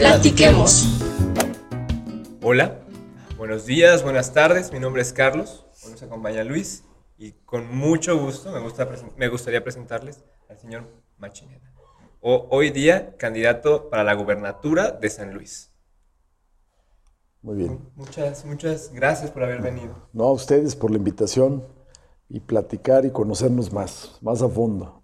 Platiquemos. Hola, buenos días, buenas tardes. Mi nombre es Carlos. Hoy nos acompaña Luis y con mucho gusto me, gusta me gustaría presentarles al señor Machinena. O, hoy día candidato para la gubernatura de San Luis. Muy bien. Muchas, muchas gracias por haber venido. No, a ustedes por la invitación y platicar y conocernos más, más a fondo.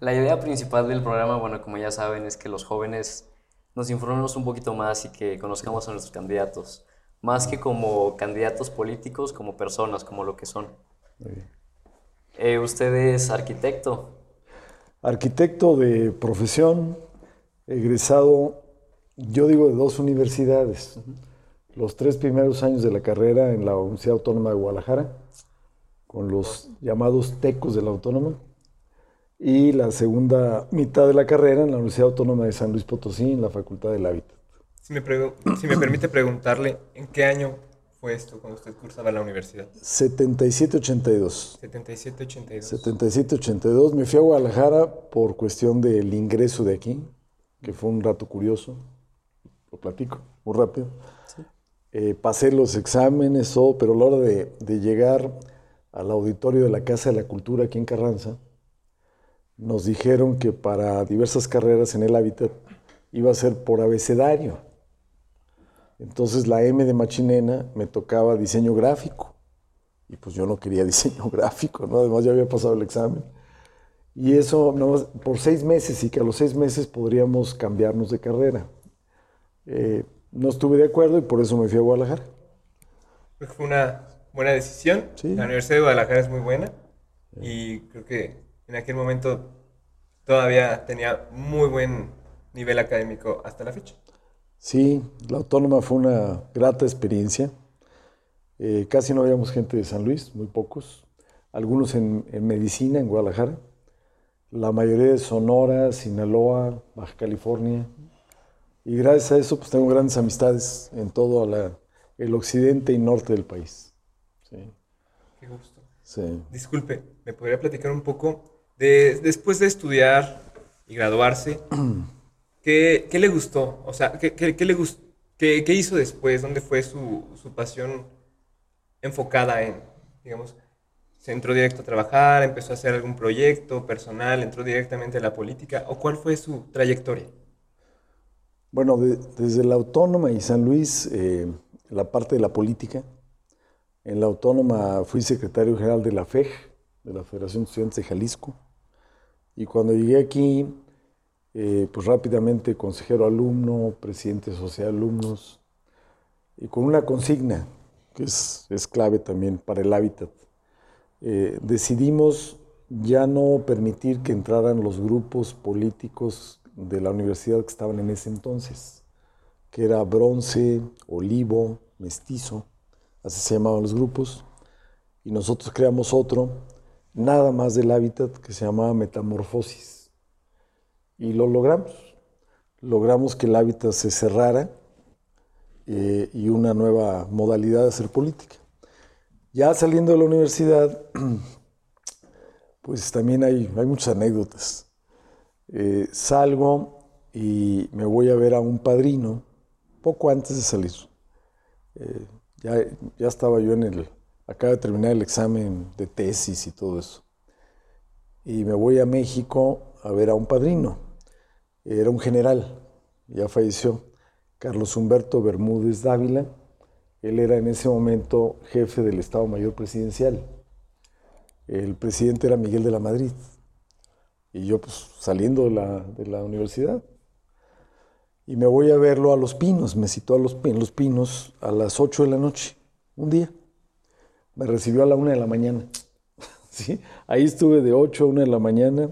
La idea principal del programa, bueno, como ya saben, es que los jóvenes nos informemos un poquito más y que conozcamos a nuestros candidatos, más que como candidatos políticos, como personas, como lo que son. Muy bien. Eh, usted es arquitecto. Arquitecto de profesión, egresado, yo digo, de dos universidades. Los tres primeros años de la carrera en la Universidad Autónoma de Guadalajara, con los llamados tecos de la Autónoma, y la segunda mitad de la carrera en la Universidad Autónoma de San Luis Potosí, en la Facultad del Hábitat. si me, si me permite preguntarle, ¿en qué año fue esto cuando usted cursaba la universidad? 77-82. 77-82. 77-82. Me fui a Guadalajara por cuestión del ingreso de aquí, que fue un rato curioso. Lo platico muy rápido. Eh, pasé los exámenes, todo, pero a la hora de, de llegar al auditorio de la Casa de la Cultura aquí en Carranza, nos dijeron que para diversas carreras en el hábitat iba a ser por abecedario. Entonces la M de Machinena me tocaba diseño gráfico. Y pues yo no quería diseño gráfico, ¿no? Además ya había pasado el examen. Y eso no, por seis meses y que a los seis meses podríamos cambiarnos de carrera. Eh, no estuve de acuerdo y por eso me fui a Guadalajara. Creo que fue una buena decisión. Sí. La Universidad de Guadalajara es muy buena y creo que en aquel momento todavía tenía muy buen nivel académico hasta la fecha. Sí, la autónoma fue una grata experiencia. Eh, casi no habíamos gente de San Luis, muy pocos. Algunos en, en medicina, en Guadalajara. La mayoría de Sonora, Sinaloa, Baja California. Y gracias a eso pues tengo grandes amistades en todo la- el occidente y norte del país. Sí, Qué gusto. sí. Disculpe, ¿me podría platicar un poco de después de estudiar y graduarse? ¿Qué, qué le gustó? O sea, ¿qué, qué- qué le gus- qué- qué hizo después? ¿Dónde fue su, su pasión enfocada en, digamos, se entró directo a trabajar, empezó a hacer algún proyecto personal, entró directamente a la política? ¿O cuál fue su trayectoria? Bueno, de- desde la Autónoma y San Luis, eh, la parte de la política. En la Autónoma fui secretario general de la FEJ, de la Federación de Estudiantes de Jalisco. Y cuando llegué aquí, eh, pues rápidamente consejero alumno, presidente de sociedad de alumnos, y con una consigna que es, es clave también para el hábitat. Eh, decidimos ya no permitir que entraran los grupos políticos de la universidad que estaban en ese entonces, que era bronce, olivo, mestizo, así se llamaban los grupos, y nosotros creamos otro, nada más del hábitat, que se llamaba metamorfosis. Y lo logramos. Logramos que el hábitat se cerrara eh, y una nueva modalidad de hacer política. Ya saliendo de la universidad, pues también hay, hay muchas anécdotas. Eh, salgo y me voy a ver a un padrino poco antes de salir. Eh, ya, ya estaba yo en el, acaba de terminar el examen de tesis y todo eso. Y me voy a México a ver a un padrino. Era un general, ya falleció, Carlos Humberto Bermúdez Dávila. Él era en ese momento jefe del Estado Mayor Presidencial. El presidente era Miguel de la Madrid. Y yo pues saliendo de la, de la universidad. Y me voy a verlo a Los Pinos, me citó a Los, en Los Pinos a las 8 de la noche, un día. Me recibió a la 1 de la mañana. ¿Sí? Ahí estuve de 8 a 1 de la mañana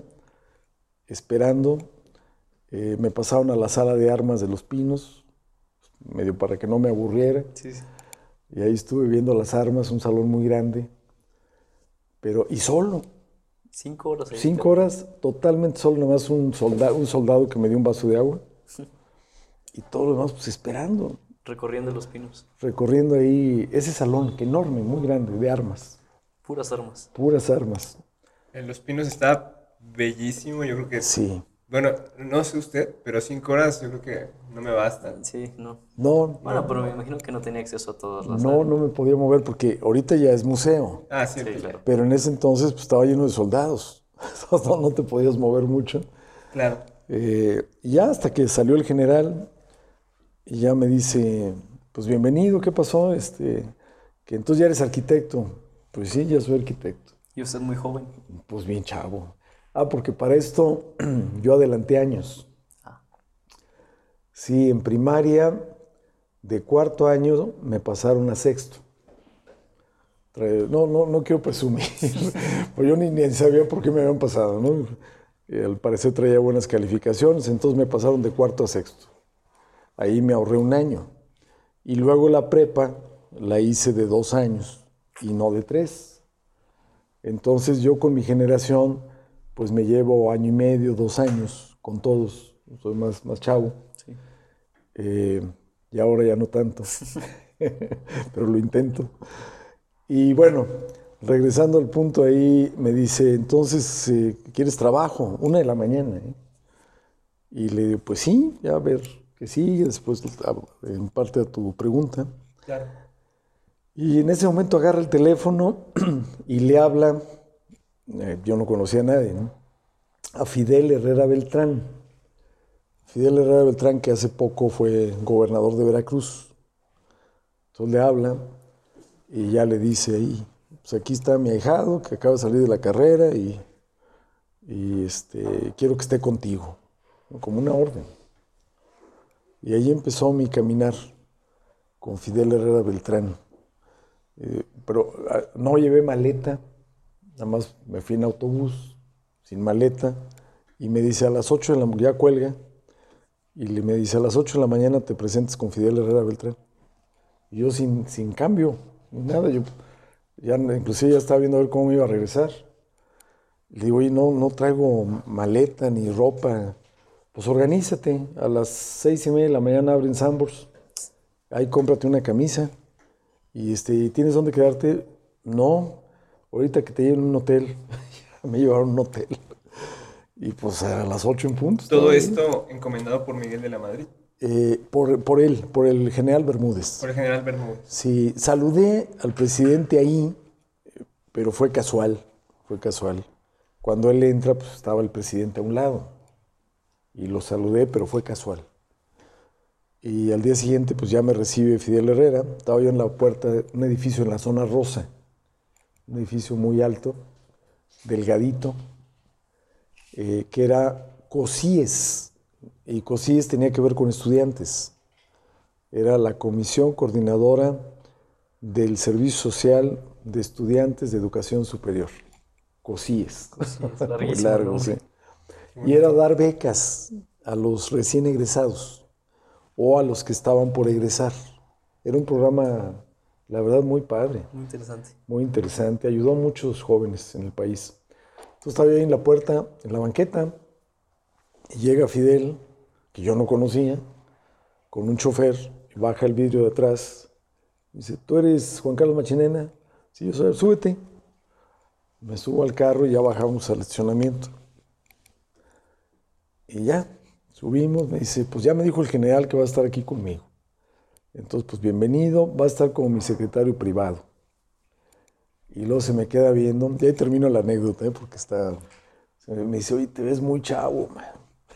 esperando. Eh, me pasaron a la sala de armas de Los Pinos, medio para que no me aburriera. Sí, sí. Y ahí estuve viendo las armas, un salón muy grande. Pero, y solo, Cinco horas. ahí. Cinco horas totalmente solo, nada más un soldado, un soldado que me dio un vaso de agua. Y todo lo demás, pues esperando, Recorriendo los pinos. recorriendo ahí ese salón, que enorme, muy grande, de armas, Puras armas. puras armas. En Los Pinos está bellísimo, yo creo que Sí, Bueno, no sé usted, pero cinco horas yo creo que no me bastan. Sí, no. No, Bueno, pero me imagino que no tenía acceso a todas las no, no me podía mover porque ahorita ya es museo. Ah, sí, Sí, claro. Pero en ese entonces pues, estaba lleno de soldados. no, no te podías mover mucho. Claro. Eh, ya hasta que salió el general y ya me dice, pues bienvenido, ¿qué pasó? Este, que entonces ya eres arquitecto. Pues sí, ya soy arquitecto. Y usted muy joven. Pues bien chavo. Ah, porque para esto yo adelanté años. Ah. Sí, en primaria, de cuarto año, me pasaron a sexto. No, no, no quiero presumir, pues yo ni, ni sabía por qué me habían pasado, ¿no? Y al parecer traía buenas calificaciones, entonces me pasaron de cuarto a sexto. Ahí me ahorré un año. Y luego la prepa la hice de dos años y no de tres. Entonces yo con mi generación, pues me llevo año y medio, dos años con todos. Soy más, más chavo. Sí. Eh, y ahora ya no tanto. Pero lo intento. Y bueno, regresando al punto ahí, me dice, entonces, eh, ¿quieres trabajo? Una de la mañana. ¿eh? Y le digo, pues sí, ya a ver que sí, después en parte de tu pregunta. Claro. Y en ese momento agarra el teléfono y le habla, eh, yo no conocía a nadie, ¿no? a Fidel Herrera Beltrán. Fidel Herrera Beltrán, que hace poco fue gobernador de Veracruz. Entonces le habla y ya le dice ahí, pues aquí está mi ahijado que acaba de salir de la carrera y, y, este, quiero que esté contigo, como una orden. Y ahí empezó mi caminar con Fidel Herrera Beltrán. Eh, pero ah, no llevé maleta, nada más me fui en autobús, sin maleta, y me dice a las 8 de la ya cuelga, y le, me dice a las 8 de la mañana te presentes con Fidel Herrera Beltrán. Y yo sin, sin cambio, nada, yo ya inclusive ya estaba viendo a ver cómo me iba a regresar. Le digo, oye, no, no traigo maleta ni ropa. Pues organízate, a las seis y media de la mañana abren Sambors, ahí cómprate una camisa. Y este, ¿tienes dónde quedarte? No, ahorita que te lleven un hotel. me llevaron un hotel. Y pues a las 8 en punto. Todo esto encomendado por Miguel de la Madrid, Eh, por, por él, por el general Bermúdez. por el general Bermúdez. Sí, saludé al presidente ahí, pero fue casual, fue casual. Cuando él entra, pues estaba el presidente a un lado. Y lo saludé, pero fue casual. Y al día siguiente, pues ya me recibe Fidel Herrera. Estaba yo en la puerta de un edificio en la zona rosa. Un edificio muy alto, delgadito, eh, que era COSIES. Y COSIES tenía que ver con estudiantes. Era la Comisión Coordinadora del Servicio Social de Estudiantes de Educación Superior. COSIES. Sí, es Muy larguísimo, largo, ¿no? sí. Y era dar becas a los recién egresados o a los que estaban por egresar. Era un programa, la verdad, muy padre, Muy interesante. muy interesante. Ayudó a muchos jóvenes en el país. Entonces estaba yo ahí en la puerta, en la banqueta, y llega Fidel, que yo no conocía, con un chofer, y baja el vidrio de atrás. Dice, ¿tú eres Juan Carlos Machinena? Sí, yo soy, súbete. Me subo al carro y ya bajamos al estacionamiento. Y ya, subimos, me dice, pues ya me dijo el general que va a estar aquí conmigo. Entonces, pues bienvenido, va a estar como mi secretario privado. Y luego se me queda viendo, y ahí termino la anécdota, ¿eh? porque está, me me dice, oye, te ves muy chavo, man".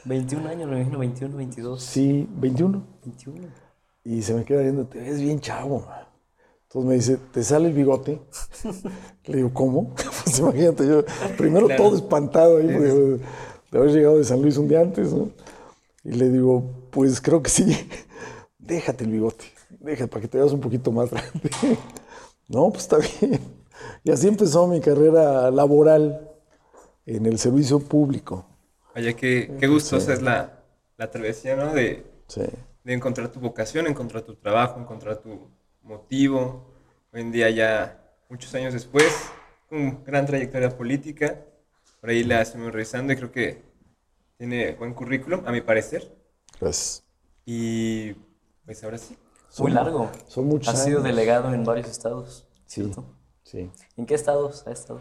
21 años, me imagino, 21, 22. Sí, 21. 21. Y se me queda viendo, te ves bien chavo. man". Entonces me dice, ¿te sale el bigote? Le digo, ¿cómo? Pues imagínate, yo primero Claro. todo espantado ahí, porque, de haber llegado de San Luis un día antes, ¿no? Y le digo, pues creo que sí, déjate el bigote, déjate para que te veas un poquito más grande. no, pues está bien. Y así empezó mi carrera laboral en el servicio público. Vaya, qué, qué gustosa es la, la travesía, ¿no? De, Sí. de encontrar tu vocación, encontrar tu trabajo, encontrar tu motivo. Hoy en día ya, muchos años después, con gran trayectoria política. Por ahí la estuvimos revisando y creo que tiene buen currículum, a mi parecer. Gracias. Y pues ahora sí. Muy largo. Son muchos Ha sido años. delegado en varios estados. Sí, ¿cierto? sí. ¿En qué estados ha estado?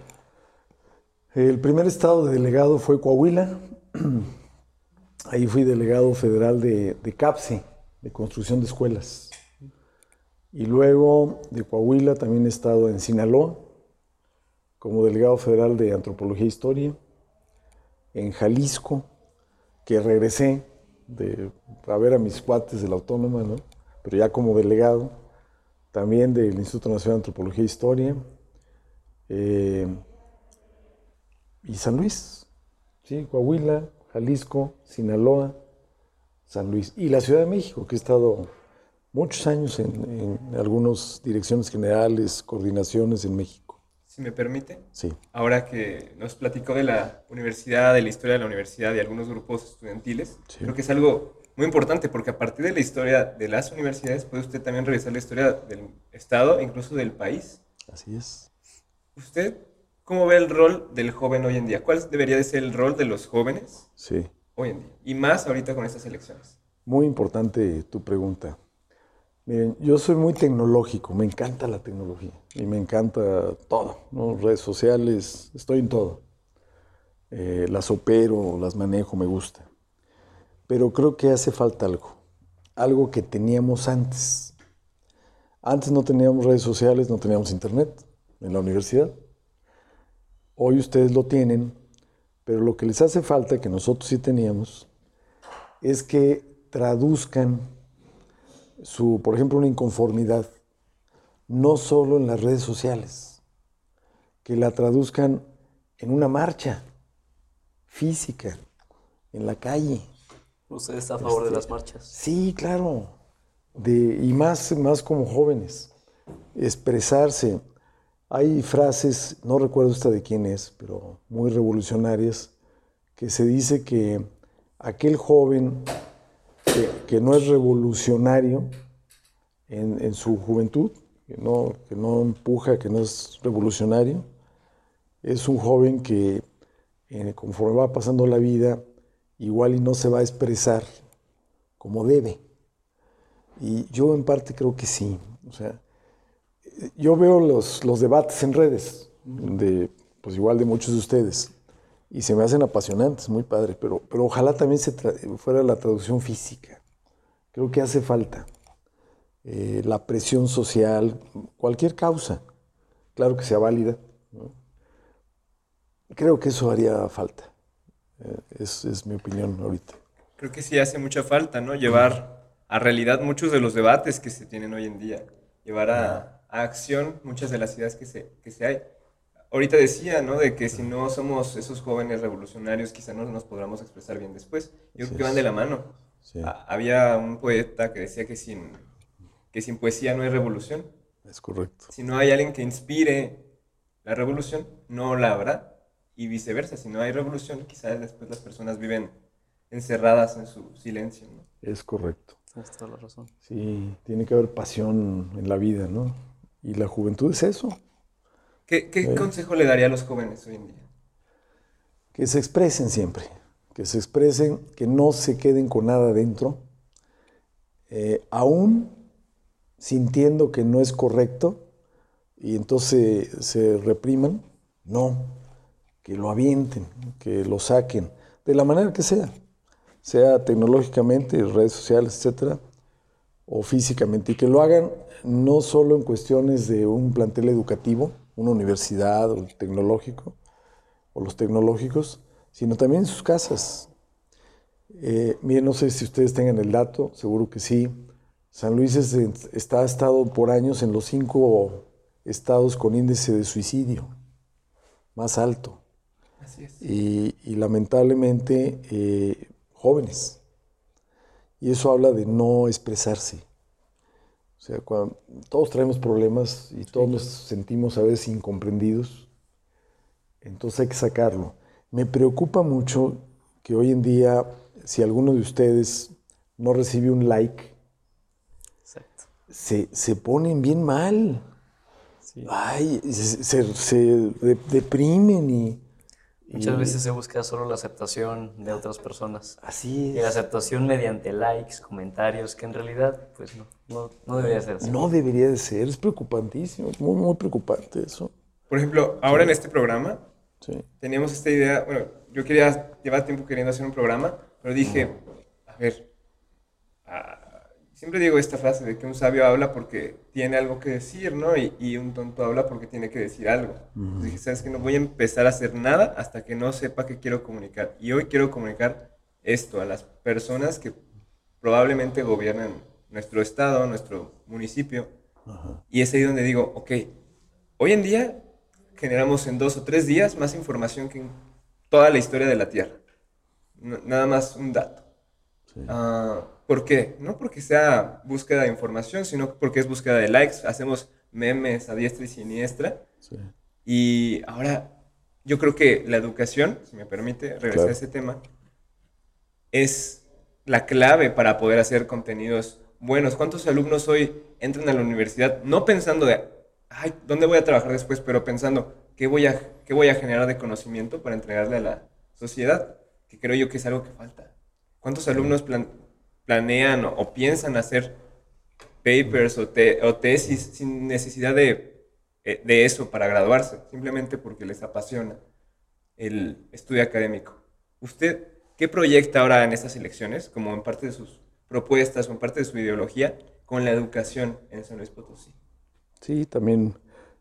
El primer estado de delegado fue Coahuila, Ahí fui delegado federal de, de CAPSE, de construcción de escuelas. Y luego de Coahuila también he estado en Sinaloa, como delegado federal de Antropología e Historia, en Jalisco, que regresé a ver a mis cuates de la Autónoma, ¿no? pero ya como delegado, también del Instituto Nacional de Antropología e Historia, eh, y San Luis, ¿sí? Coahuila, Jalisco, Sinaloa, San Luis, y la Ciudad de México, que he estado muchos años en, en algunas direcciones generales, coordinaciones en México. Si me permite. Sí. Ahora que nos platicó de la universidad, de la historia de la universidad y algunos grupos estudiantiles, Sí. creo que es algo muy importante porque a partir de la historia de las universidades puede usted también revisar la historia del Estado, incluso del país. Así es. ¿Usted cómo ve el rol del joven hoy en día? ¿Cuál debería de ser el rol de los jóvenes Sí. hoy en día? Y más ahorita con estas elecciones. Muy importante tu pregunta. Miren, yo soy muy tecnológico, me encanta la tecnología y me encanta todo, ¿no? redes sociales, estoy en todo. Eh, las opero, las manejo, me gusta. Pero creo que hace falta algo, algo que teníamos antes. Antes no teníamos redes sociales, no teníamos internet en la universidad. Hoy ustedes lo tienen, pero lo que les hace falta, que nosotros sí teníamos, es que traduzcan su, por ejemplo, una inconformidad, no solo en las redes sociales, que la traduzcan en una marcha física, en la calle. ¿Usted está a favor de las marchas? Sí, claro. De, y más, más como jóvenes. Expresarse. Hay frases, no recuerdo esta de quién es, pero muy revolucionarias, que se dice que aquel joven que, no es revolucionario en, en su juventud, que no, que no empuja, que no es revolucionario, es un joven que eh, conforme va pasando la vida, igual y no se va a expresar como debe. Y yo en parte creo que sí. O sea, eh, yo veo los, los debates en redes, de, pues igual de muchos de ustedes, y se me hacen apasionantes, muy padre, pero, pero ojalá también se fuera la traducción física. Creo que hace falta. Eh, la presión social, cualquier causa, claro que sea válida. ¿no? Creo que eso haría falta. Eh, es, es mi opinión ahorita. Creo que sí hace mucha falta, ¿no? Llevar a realidad muchos de los debates que se tienen hoy en día. Llevar a, a acción muchas de las ideas que se, que se hay. Ahorita decía, ¿no? De que si no somos esos jóvenes revolucionarios, quizá no nos podamos expresar bien después. Yo creo que van de la mano. Sí, Ha- Había un poeta que decía que sin, que sin poesía no hay revolución. es correcto. Si no hay alguien que inspire la revolución, no la habrá. Y viceversa, si no hay revolución, quizás después las personas viven encerradas en su silencio, ¿no? Es correcto. Tienes toda la razón. Sí, tiene que haber pasión en la vida, ¿no? Y la juventud es eso, ¿Qué, qué Sí. consejo le daría a los jóvenes hoy en día? que se expresen siempre, que se expresen, que no se queden con nada dentro, eh, aún sintiendo que no es correcto y entonces se repriman, no, que lo avienten, que lo saquen, de la manera que sea, sea tecnológicamente, redes sociales, etcétera, o físicamente, y que lo hagan no solo en cuestiones de un plantel educativo, una universidad o el tecnológico, o los tecnológicos, sino también en sus casas. Eh, miren, no sé si ustedes tengan el dato, seguro que sí. San Luis es- está, ha estado por años en los cinco estados con índice de suicidio más alto. Así es. Y, y lamentablemente eh, jóvenes. Y eso habla de no expresarse. O sea, cuando todos traemos problemas y todos nos sentimos a veces incomprendidos, entonces hay que sacarlo. Me preocupa mucho que hoy en día, si alguno de ustedes no recibe un like, Exacto. se, se ponen bien mal. Sí. Ay, se, se- se de- deprimen y... Muchas y- veces se busca solo la aceptación de otras personas. Así Y la es. aceptación mediante likes, comentarios, que en realidad, pues no, no, no debería ser así. No debería de ser, es preocupantísimo, muy, muy preocupante eso. Por ejemplo, ahora en este programa Sí, teníamos esta idea, bueno, yo quería, llevar tiempo queriendo hacer un programa, pero dije, a ver, ah, siempre digo esta frase de que un sabio habla porque tiene algo que decir, ¿no? Y, un tonto habla porque tiene que decir algo. dije, ¿sabes que No voy a empezar a hacer nada hasta que no sepa qué quiero comunicar. Y hoy quiero comunicar esto a las personas que probablemente gobiernan nuestro estado, nuestro municipio. Y es ahí donde digo, ok, hoy en día generamos en dos o tres días más información que en toda la historia de la Tierra. nada más un dato. Ah, ¿Por qué? No porque sea búsqueda de información, sino porque es búsqueda de likes. Hacemos memes a diestra y siniestra. Y ahora yo creo que la educación, si me permite regresar a ese tema, es la clave para poder hacer contenidos buenos. ¿Cuántos alumnos hoy entran a la universidad no pensando de, ay, ¿dónde voy a trabajar después? Pero pensando, ¿qué voy a, qué voy a generar de conocimiento para entregarle a la sociedad? Que creo yo que es algo que falta. ¿Cuántos alumnos planean o, piensan hacer papers o, tesis sin necesidad de, eh, de eso para graduarse? Simplemente porque les apasiona el estudio académico. ¿Usted qué proyecta ahora en estas elecciones, como en parte de sus propuestas o en parte de su ideología, con la educación en San Luis Potosí? Sí, también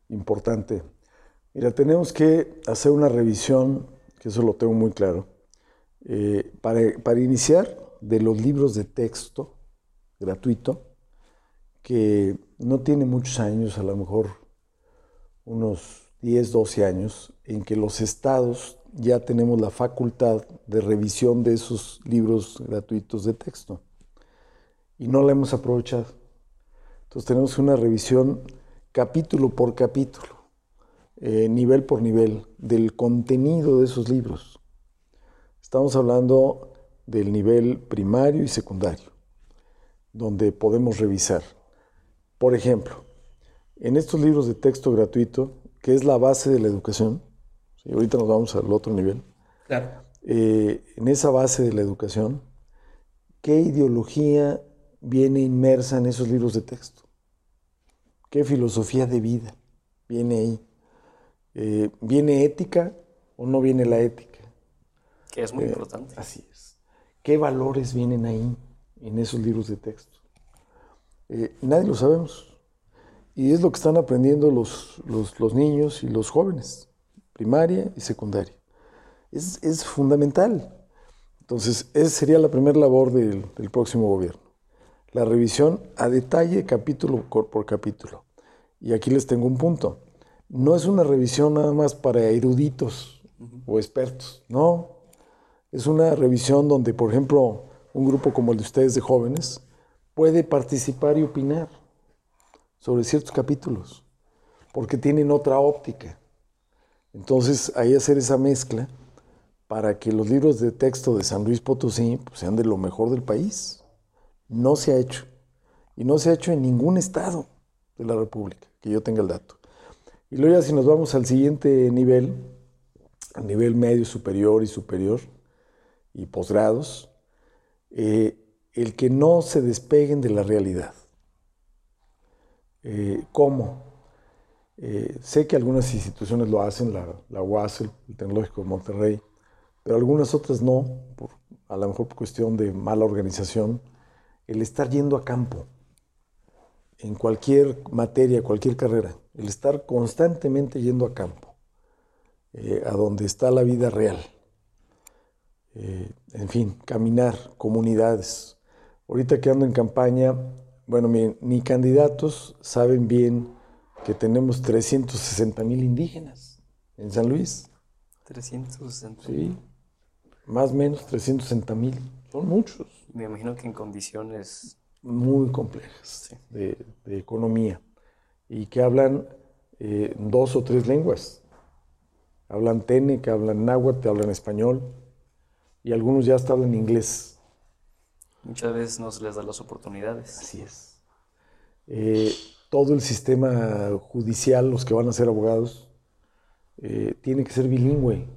importante. Mira, tenemos que hacer una revisión, que eso lo tengo muy claro, eh, para, iniciar de los libros de texto gratuito, que no tiene muchos años, a lo mejor unos 10, 12 años, en que los estados ya tenemos la facultad de revisión de esos libros gratuitos de texto. Y no la hemos aprovechado. Entonces tenemos una revisión capítulo por capítulo, eh, nivel por nivel, del contenido de esos libros. Estamos hablando del nivel primario y secundario, donde podemos revisar. Por ejemplo, en estos libros de texto gratuito, que es la base de la educación, ahorita nos vamos al otro nivel, eh, en esa base de la educación, ¿qué ideología viene inmersa en esos libros de texto? ¿Qué filosofía de vida viene ahí? Eh, ¿Viene ética o no viene la ética? Que es muy eh, importante. Así es. ¿Qué valores vienen ahí en esos libros de texto? Eh, nadie lo sabemos. Y es lo que están aprendiendo los, los, niños y los jóvenes, primaria y secundaria. Es, es fundamental. Entonces, esa sería la primera labor del, del próximo gobierno la revisión a detalle capítulo por capítulo. Y aquí les tengo un punto. No es una revisión nada más para eruditos o expertos, no. Es una revisión donde, por ejemplo, un grupo como el de ustedes de jóvenes puede participar y opinar sobre ciertos capítulos, porque tienen otra óptica. Entonces, ahí hacer esa mezcla para que los libros de texto de San Luis Potosí pues, sean de lo mejor del país. No se ha hecho. Y no se ha hecho en ningún estado de la República, que yo tenga el dato. Y luego ya si nos vamos al siguiente nivel, al nivel medio, superior y superior, y posgrados, eh, el que no se despeguen de la realidad. Eh, ¿Cómo? Eh, sé que algunas instituciones lo hacen, la, la el Tecnológico de Monterrey, pero algunas otras no, por, a lo mejor por cuestión de mala organización el estar yendo a campo en cualquier materia, cualquier carrera, el estar constantemente yendo a campo, eh, a donde está la vida real. Eh, en fin, caminar, comunidades. Ahorita que ando en campaña, bueno, mi, candidatos saben bien que tenemos 360 mil indígenas en San Luis. 360 Sí, más o menos 360 mil. Son muchos. Me imagino que en condiciones muy complejas de, economía y que hablan eh, dos o tres lenguas. Hablan tene, que hablan náhuatl, hablan español y algunos ya hasta hablan inglés. Muchas veces no se les da las oportunidades. Así es. Eh, todo el sistema judicial, los que van a ser abogados, eh, tiene que ser bilingüe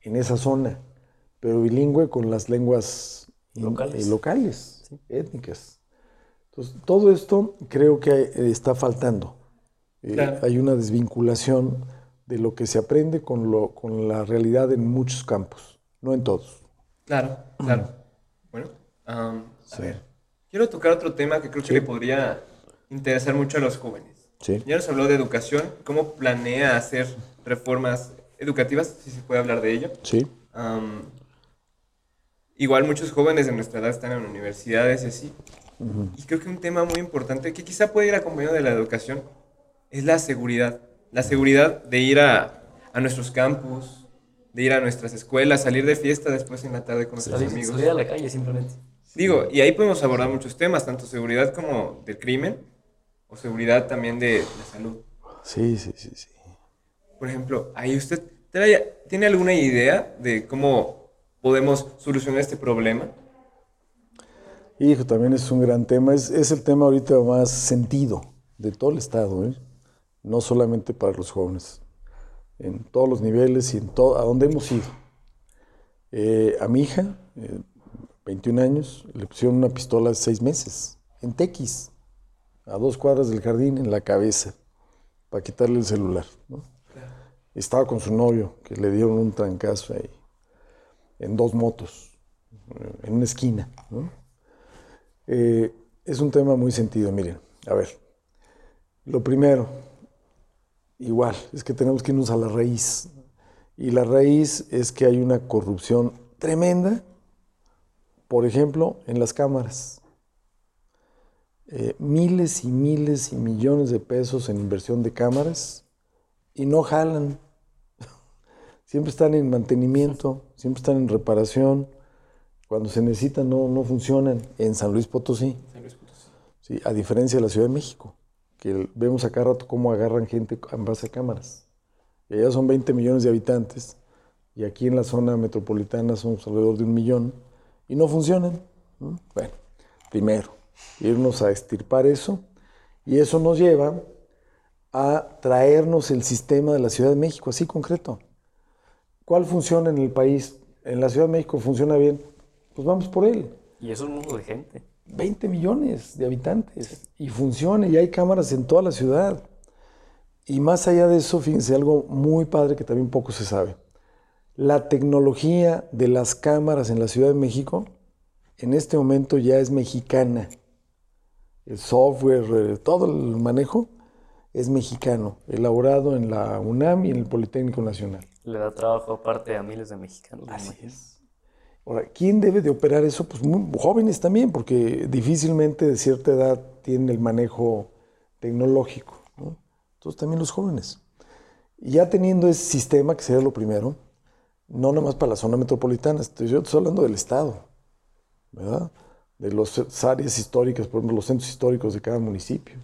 en esa zona, pero bilingüe con las lenguas locales, locales étnicas. Entonces, todo esto creo que eh, está faltando. Eh, hay una desvinculación de lo que se aprende con, lo, con la realidad en muchos campos. no en todos. Claro, claro. Bueno, a ver, quiero tocar otro tema que creo que le podría interesar mucho a los jóvenes. Sí. Ya nos habló de educación, cómo planea hacer reformas educativas, si se puede hablar de ello. Sí. igual muchos jóvenes de nuestra edad están en universidades y así. Y creo que un tema muy importante que quizá puede ir acompañado de la educación es la seguridad. La seguridad de ir a, a nuestros campus, de ir a nuestras escuelas, salir de fiesta después en la tarde con nuestros Salir, amigos. salir a la calle simplemente. Digo, y ahí podemos abordar muchos temas, tanto seguridad como del crimen, o seguridad también de la salud. Sí, sí, sí, sí. Por ejemplo, ahí usted trae- tiene alguna idea de cómo podemos solucionar este problema. Hijo, también es un gran tema. Es, es el tema ahorita más sentido de todo el Estado, ¿eh? no solamente para los jóvenes, en todos los niveles y en todo, a donde hemos ido. Eh, a mi hija, eh, 21 años, le pusieron una pistola de seis meses, en Tequis, a dos cuadras del jardín, en la cabeza, para quitarle el celular. ¿no? Estaba con su novio, que le dieron un trancazo ahí, en dos motos, en una esquina. ¿no? Eh, es un tema muy sentido, miren. A ver, lo primero, igual, es que tenemos que irnos a la raíz. Y la raíz es que hay una corrupción tremenda, por ejemplo, en las cámaras. Eh, miles y miles y millones de pesos en inversión de cámaras y no jalan. Siempre están en mantenimiento, siempre están en reparación. Cuando se necesitan no, no funcionan. En San Luis Potosí. Sí, a diferencia de la Ciudad de México, que vemos acá rato cómo agarran gente en base a cámaras. Y allá son 20 millones de habitantes, y aquí en la zona metropolitana somos alrededor de un millón, y no funcionan. ¿no? Bueno, primero, irnos a extirpar eso, y eso nos lleva a traernos el sistema de la Ciudad de México, así concreto. ¿Cuál funciona en el país? En la Ciudad de México funciona bien, pues vamos por él. Y es un mundo de gente. 20 millones de habitantes y funciona y hay cámaras en toda la ciudad. Y más allá de eso, fíjense algo muy padre que también poco se sabe. La tecnología de las cámaras en la Ciudad de México en este momento ya es mexicana. El software, eh, todo el manejo es mexicano, elaborado en la UNAM y en el Politécnico Nacional. Le da trabajo aparte a miles de mexicanos. me Así es. Ahora, ¿quién debe de operar eso? Pues jóvenes también, porque difícilmente de cierta edad tienen el manejo tecnológico. ¿no? Entonces también los jóvenes. Y ya teniendo ese sistema, que sería lo primero, no nomás para la zona metropolitana, estoy, yo hablando del Estado, ¿verdad? De las áreas históricas, por ejemplo, los centros históricos de cada municipio,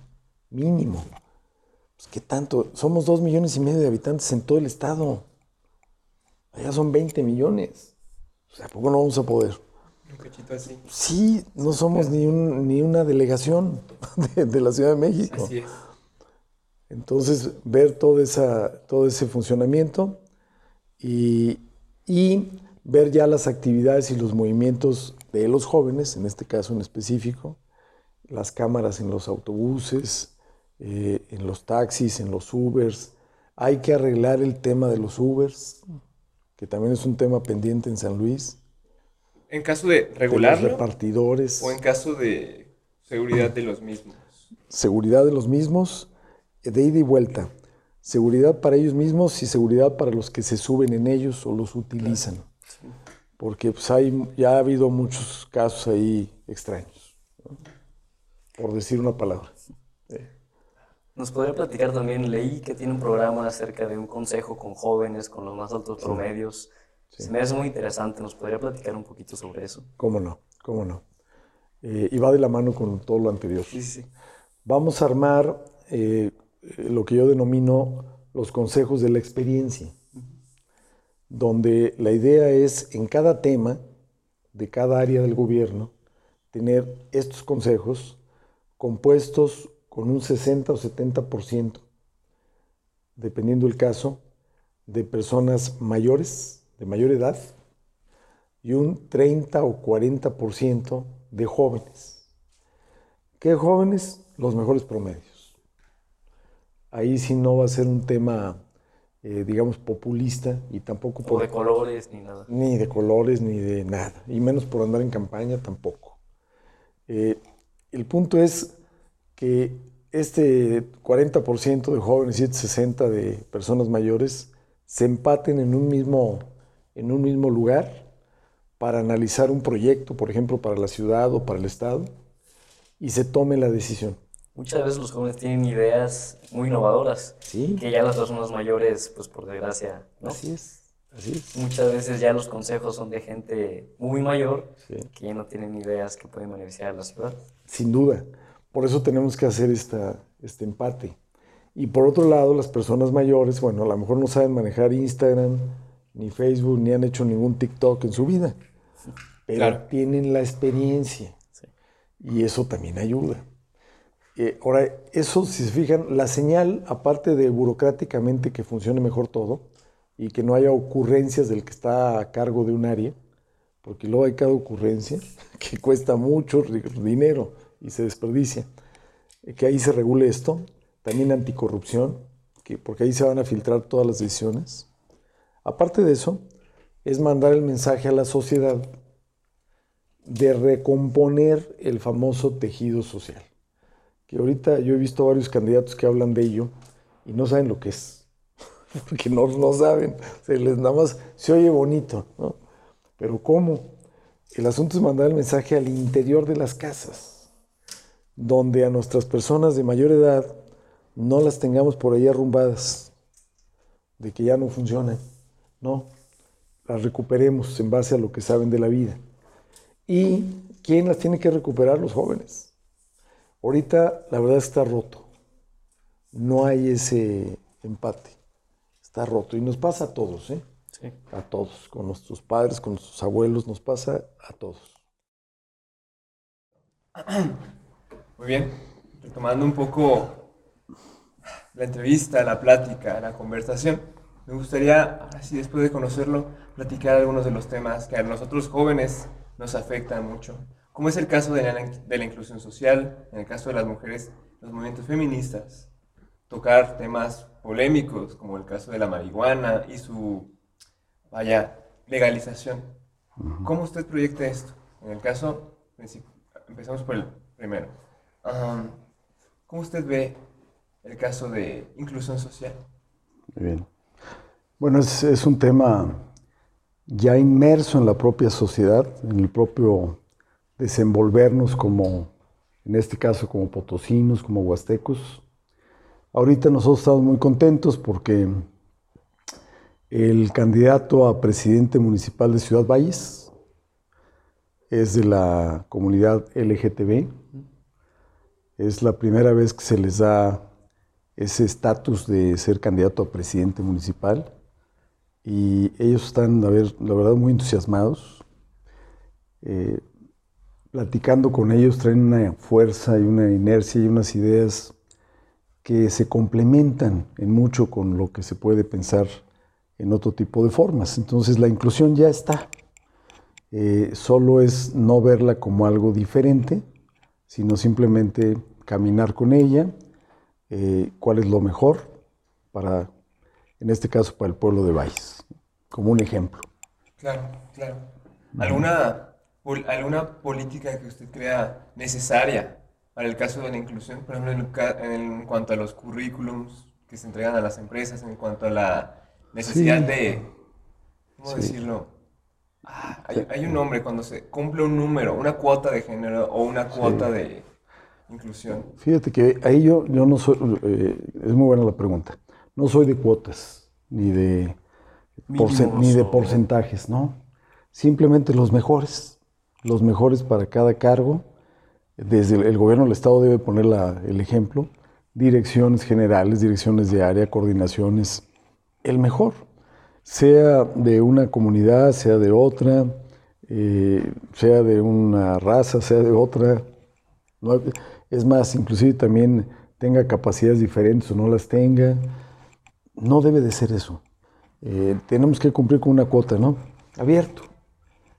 mínimo. Pues, ¿Qué tanto? Somos dos millones y medio de habitantes en todo el Estado. Allá son 20 millones. O sea, ¿a poco no vamos a poder? Un cachito así. Sí, no somos ni, un- ni una delegación de, de la Ciudad de México. Así es. Entonces, ver todo, esa, todo ese funcionamiento y, y ver ya las actividades y los movimientos de los jóvenes, en este caso en específico, las cámaras en los autobuses, eh, en los taxis, en los Ubers. Hay que arreglar el tema de los Ubers, que también es un tema pendiente en San Luis. En caso de regularlo repartidores. o en caso de seguridad de los mismos. seguridad de los mismos, eh, de ida y vuelta. Seguridad para ellos mismos y seguridad para los que se suben en ellos o los utilizan. Porque pues, hay, ya ha habido muchos casos ahí extraños, ¿no? por decir una palabra. Nos podría platicar también, leí que tiene un programa acerca de un consejo con jóvenes, con los más altos promedios. Se me hace muy interesante, ¿nos podría platicar un poquito sobre eso? ¿Cómo no? ¿Cómo no? Eh, y va de la mano con todo lo anterior. Sí, sí, sí. Vamos a armar eh, eh, lo que yo denomino los consejos de la experiencia, donde la idea es en cada tema de cada área del gobierno tener estos consejos compuestos con un 60 o 70%, dependiendo el caso, de personas mayores, de mayor edad, y un 30 o 40% de jóvenes. ¿Qué jóvenes? Los mejores promedios. Ahí sí no va a ser un tema eh, digamos, populista y tampoco O por... de colores ni nada. Ni de colores, ni de nada. Y menos por andar en campaña tampoco. Eh, el punto es que este 40% de jóvenes y este 60% de personas mayores se empaten en un mismo, en un mismo lugar para analizar un proyecto, por ejemplo, para la ciudad o para el Estado, y se tome la decisión. Muchas veces los jóvenes tienen ideas muy innovadoras Sí. que ya las personas mayores, pues por desgracia, ¿no? Así es, así es. Muchas veces ya los consejos son de gente muy mayor Sí. que ya no tienen ideas que pueden beneficiar a la ciudad. Sin duda. Por eso tenemos que hacer esta, este empate. Y por otro lado, las personas mayores, bueno, a lo mejor no saben manejar Instagram, ni Facebook, ni han hecho ningún TikTok en su vida, pero Claro. tienen la experiencia. Sí. Y eso también ayuda. Eh, ahora, eso, si se fijan, la señal, aparte de burocráticamente que funcione mejor todo y que no haya ocurrencias del que está a cargo de un área, porque luego hay cada ocurrencia que cuesta mucho dinero y se desperdicia, que ahí se regule esto, también anticorrupción, que, porque ahí se van a filtrar todas las decisiones. Aparte de eso, es mandar el mensaje a la sociedad de recomponer el famoso tejido social. Que ahorita yo he visto varios candidatos que hablan de ello y no saben lo que es. Porque no, no saben. Se les nada más se oye bonito, ¿no? Pero ¿cómo? El asunto es mandar el mensaje al interior de las casas, donde a nuestras personas de mayor edad no las tengamos por ahí arrumbadas, de que ya no funcionan. No, las recuperemos en base a lo que saben de la vida. ¿Y quién las tiene que recuperar? Los jóvenes. Ahorita la verdad está roto. No hay ese empate. Está roto. Y nos pasa a todos, ¿eh? Sí. A todos. Con nuestros padres, con nuestros abuelos, nos pasa a todos. Muy bien. Retomando un poco la entrevista, la plática, la conversación, me gustaría, ahora sí, después de conocerlo, platicar algunos de los temas que a nosotros jóvenes nos afectan mucho. Como es el caso de la, de la inclusión social, en el caso de las mujeres, los movimientos feministas, tocar temas polémicos, como el caso de la marihuana y su, vaya, legalización. ¿Cómo usted proyecta esto? En el caso, empezamos por el primero. ¿Cómo usted ve el caso de inclusión social? Muy bien. Bueno, es, es un tema ya inmerso en la propia sociedad, en el propio desenvolvernos como, en este caso, como potosinos, como huastecos. Ahorita nosotros estamos muy contentos porque el candidato a presidente municipal de Ciudad Valles es de la comunidad LGTB. Es la primera vez que se les da ese estatus de ser candidato a presidente municipal y ellos están, a ver, la verdad, muy entusiasmados. Eh, platicando con ellos traen una fuerza y una inercia y unas ideas que se complementan en mucho con lo que se puede pensar en otro tipo de formas. Entonces la inclusión ya está. Eh, solo es no verla como algo diferente, sino simplemente caminar con ella, eh, cuál es lo mejor para, en este caso, para el pueblo de Valles, como un ejemplo. Claro, claro. ¿Alguna, pol- ¿Alguna política que usted crea necesaria para el caso de la inclusión? Por ejemplo, en, el ca- en cuanto a los currículums que se entregan a las empresas, en cuanto a la necesidad Sí. de, ¿cómo Sí. decirlo? Hay, hay un nombre cuando se cumple un número, una cuota de género o una cuota de inclusión. Fíjate que ahí yo, yo no soy, eh, es muy buena la pregunta, no soy de cuotas, ni de, Mínimos ni de porcentajes, ¿no? Simplemente los mejores, los mejores para cada cargo. Desde el, el gobierno del Estado debe poner la- el ejemplo, direcciones generales, direcciones de área, coordinaciones, el mejor, sea de una comunidad, sea de otra, eh, sea de una raza, sea de otra. ¿no? Es más, inclusive también tenga capacidades diferentes o no las tenga. No debe de ser eso. Eh, tenemos que cumplir con una cuota, ¿no? Abierto.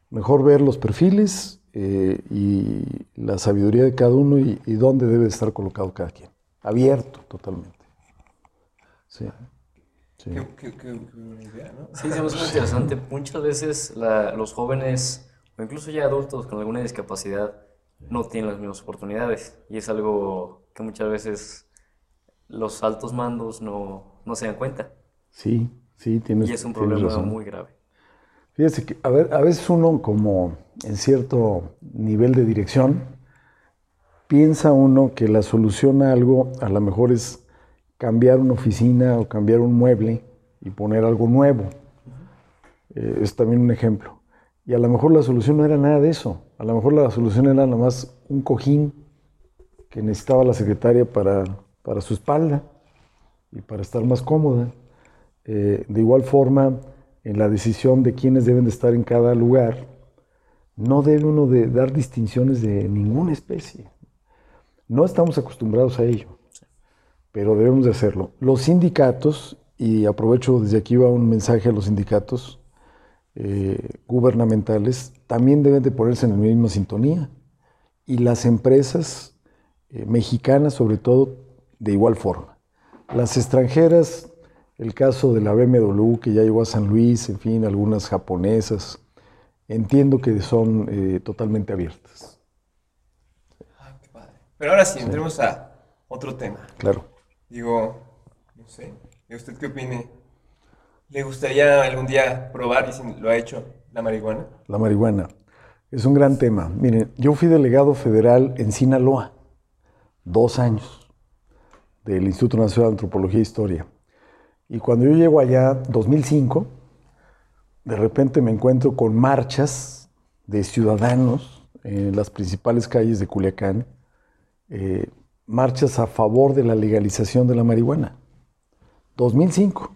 Mejor ver los perfiles eh, y la sabiduría de cada uno y, y dónde debe estar colocado cada quien. Abierto totalmente. Sí. Sí. Qué, qué, qué, buena idea, ¿no? Sí, es muy interesante. Muchas veces la, los jóvenes, o incluso ya adultos con alguna discapacidad, no tienen las mismas oportunidades. Y es algo que muchas veces los altos mandos no, no se dan cuenta. Sí, sí, tienes Y es un problema muy grave. Fíjese que a, ver, a veces uno como en cierto nivel de dirección, piensa uno que la solución a algo a lo mejor es cambiar una oficina o cambiar un mueble y poner algo nuevo. Eh, es también un ejemplo. Y a lo mejor la solución no era nada de eso. A lo mejor la solución era nada más un cojín que necesitaba la secretaria para, para su espalda y para estar más cómoda. Eh, de igual forma, en la decisión de quiénes deben de estar en cada lugar, no debe uno de dar distinciones de ninguna especie. No estamos acostumbrados a ello, pero debemos de hacerlo. Los sindicatos, y aprovecho desde aquí va un mensaje a los sindicatos eh, gubernamentales, también deben de ponerse en la misma sintonía. Y las empresas eh, mexicanas, sobre todo, de igual forma. Las extranjeras, el caso de la BMW que ya llegó a San Luis, en fin, algunas japonesas, entiendo que son eh, totalmente abiertas. Ah, qué padre. Pero ahora sí, entremos a otro tema. Claro. Digo, no sé, ¿y usted qué opine? ¿Le gustaría algún día probar, y si lo ha hecho, la marihuana? La marihuana. Es un gran tema. Miren, yo fui delegado federal en Sinaloa, dos años, del Instituto Nacional de Antropología e Historia. Y cuando yo llego allá, 2005, de repente me encuentro con marchas de ciudadanos en las principales calles de Culiacán, eh, marchas a favor de la legalización de la marihuana. 2005.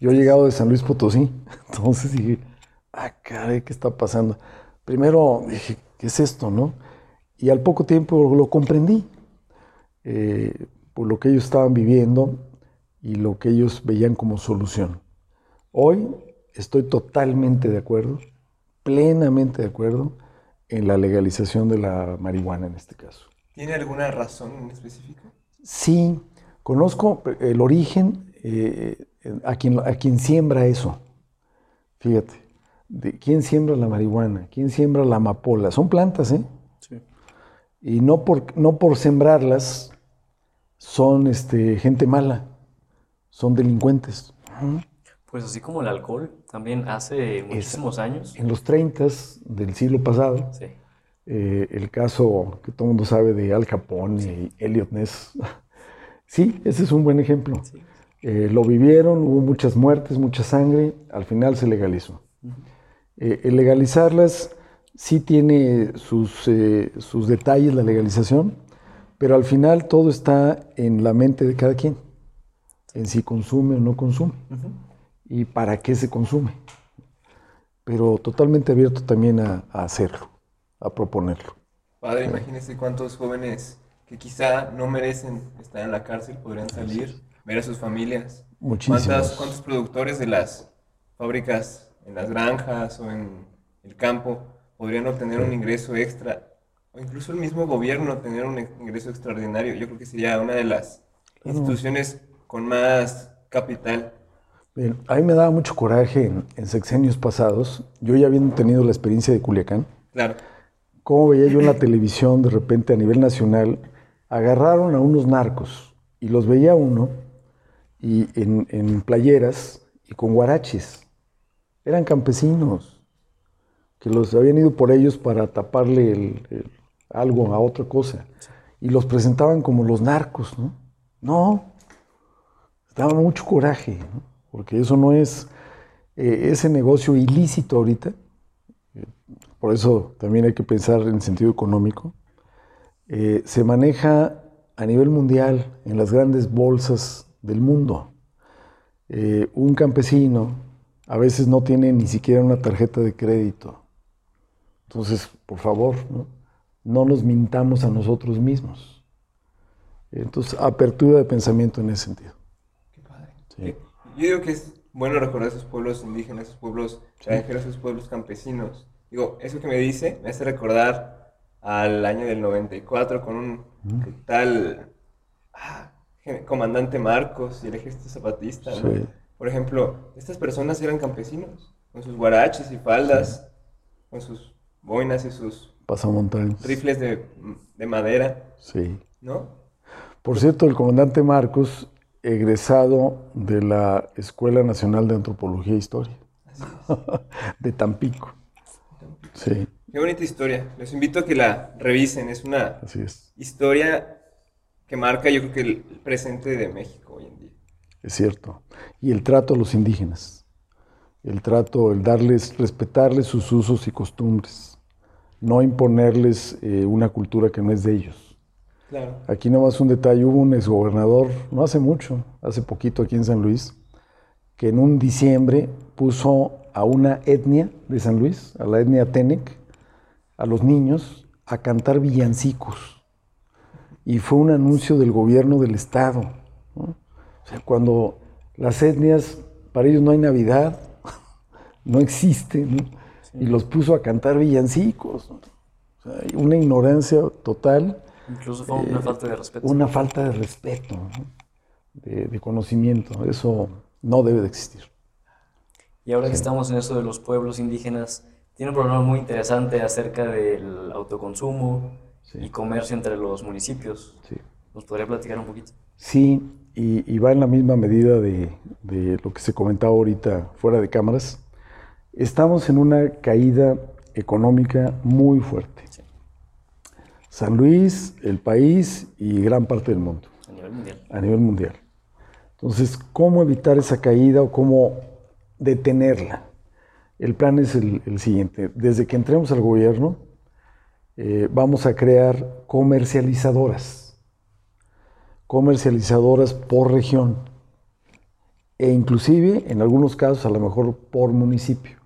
Yo he llegado de San Luis Potosí, entonces dije, ah, caray, ¿qué está pasando? Primero dije, ¿qué es esto, no? Y al poco tiempo lo comprendí, eh, por lo que ellos estaban viviendo y lo que ellos veían como solución. Hoy estoy totalmente de acuerdo, plenamente de acuerdo en la legalización de la marihuana en este caso. ¿Tiene alguna razón en específico? Sí, conozco el origen, eh, a, quien, a quien siembra eso. Fíjate, de quién siembra la marihuana, quién siembra la amapola. Son plantas, ¿eh? Sí. Y no por, no por sembrarlas son este, gente mala, son delincuentes. Pues así como el alcohol, también hace muchísimos años. En los 30 del siglo pasado, eh, el caso que todo el mundo sabe de Al Capone y Elliot Ness. sí, ese es un buen ejemplo. Eh, lo vivieron, hubo muchas muertes, mucha sangre, al final se legalizó. Eh, el legalizarlas sí tiene sus, sus detalles, la legalización, pero al final todo está en la mente de cada quien, en si consume o no consume y para qué se consume. Pero totalmente abierto también a, hacerlo, a proponerlo. Padre, imagínese cuántos jóvenes que quizá no merecen estar en la cárcel podrían salir, ver a sus familias. Muchísimos. ¿Cuántos productores de las fábricas, en las granjas o en el campo, podrían obtener un ingreso extra? O incluso el mismo gobierno tener un ingreso extraordinario. Yo creo que sería una de las instituciones con más capital Bien, a mí me daba mucho coraje en, sexenios pasados, yo ya habiendo tenido la experiencia de Culiacán, claro. Cómo veía yo en la televisión de repente a nivel nacional, agarraron a unos narcos y los veía uno y en, playeras y con guaraches. Eran campesinos que los habían ido por ellos para taparle algo a otra cosa y los presentaban como los narcos, ¿no? No, daba mucho coraje. porque eso no es eh, ese negocio ilícito ahorita, por eso también hay que pensar en sentido económico, eh, se maneja a nivel mundial en las grandes bolsas del mundo. Eh, un campesino a veces no tiene ni siquiera una tarjeta de crédito. Entonces, por favor, no, no nos mintamos a nosotros mismos. Entonces, apertura de pensamiento en ese sentido. Qué padre. Sí. Yo digo que es bueno recordar esos pueblos indígenas, esos pueblos extranjeros, esos pueblos campesinos. Digo, eso que me dice me hace recordar al año del 94 con un tal... Ah, comandante Marcos y el ejército zapatista. ¿no? Por ejemplo, estas personas eran campesinos, con sus guaraches y faldas, con sus boinas y sus pasamontañas. rifles de, de madera. Sí. ¿No? Por cierto, el comandante Marcos, egresado de la Escuela Nacional de Antropología e Historia, de Tampico. Sí. Qué bonita historia. Les invito a que la revisen. Es una historia que marca, yo creo que el presente de México hoy en día. Es cierto. Y el trato a los indígenas. El trato, el darles, respetarles sus usos y costumbres. No imponerles eh, una cultura que no es de ellos. Claro. Aquí nomás un detalle, hubo un exgobernador, no hace mucho, hace poquito aquí en San Luis, que en un diciembre puso a una etnia de San Luis, a la etnia Tenec, a los niños a cantar villancicos. Y fue un anuncio del gobierno del Estado. O sea, cuando las etnias, para ellos no hay Navidad, no existe, y los puso a cantar villancicos. O sea, una ignorancia total. Incluso fue una eh, falta de respeto. Una falta de respeto, de, de conocimiento. Eso no debe de existir. Y ahora que estamos en eso de los pueblos indígenas, tiene un programa muy interesante acerca del autoconsumo y comercio entre los municipios. ¿Nos podría platicar un poquito? Sí, y, va en la misma medida de, lo que se comentaba ahorita fuera de cámaras. Estamos en una caída económica muy fuerte. San Luis, el país y gran parte del mundo. A nivel mundial. A nivel mundial. Entonces, ¿cómo evitar esa caída o cómo detenerla. El plan es el, siguiente. Desde que entremos al gobierno, eh, vamos a crear comercializadoras. Comercializadoras por región. E inclusive, en algunos casos, a lo mejor por municipio.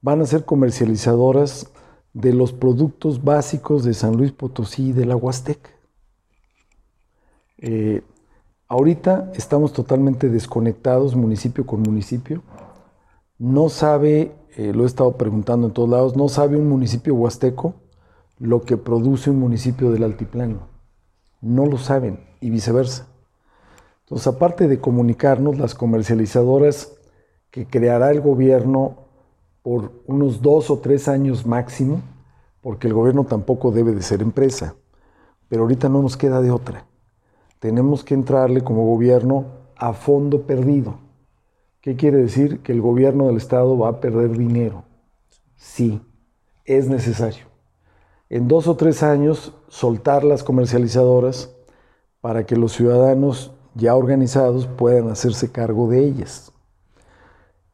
Van a ser comercializadoras de los productos básicos de San Luis Potosí y de la Huasteca. Eh, Ahorita estamos totalmente desconectados municipio con municipio. No sabe, eh, lo he estado preguntando en todos lados, no sabe un municipio huasteco lo que produce un municipio del altiplano. No lo saben y viceversa. Entonces, aparte de comunicarnos, las comercializadoras que creará el gobierno por unos dos o tres años máximo, porque el gobierno tampoco debe de ser empresa, pero ahorita no nos queda de otra tenemos que entrarle como gobierno a fondo perdido. ¿Qué quiere decir? Que el gobierno del Estado va a perder dinero. Sí, es necesario. En dos o tres años, soltar las comercializadoras para que los ciudadanos ya organizados puedan hacerse cargo de ellas.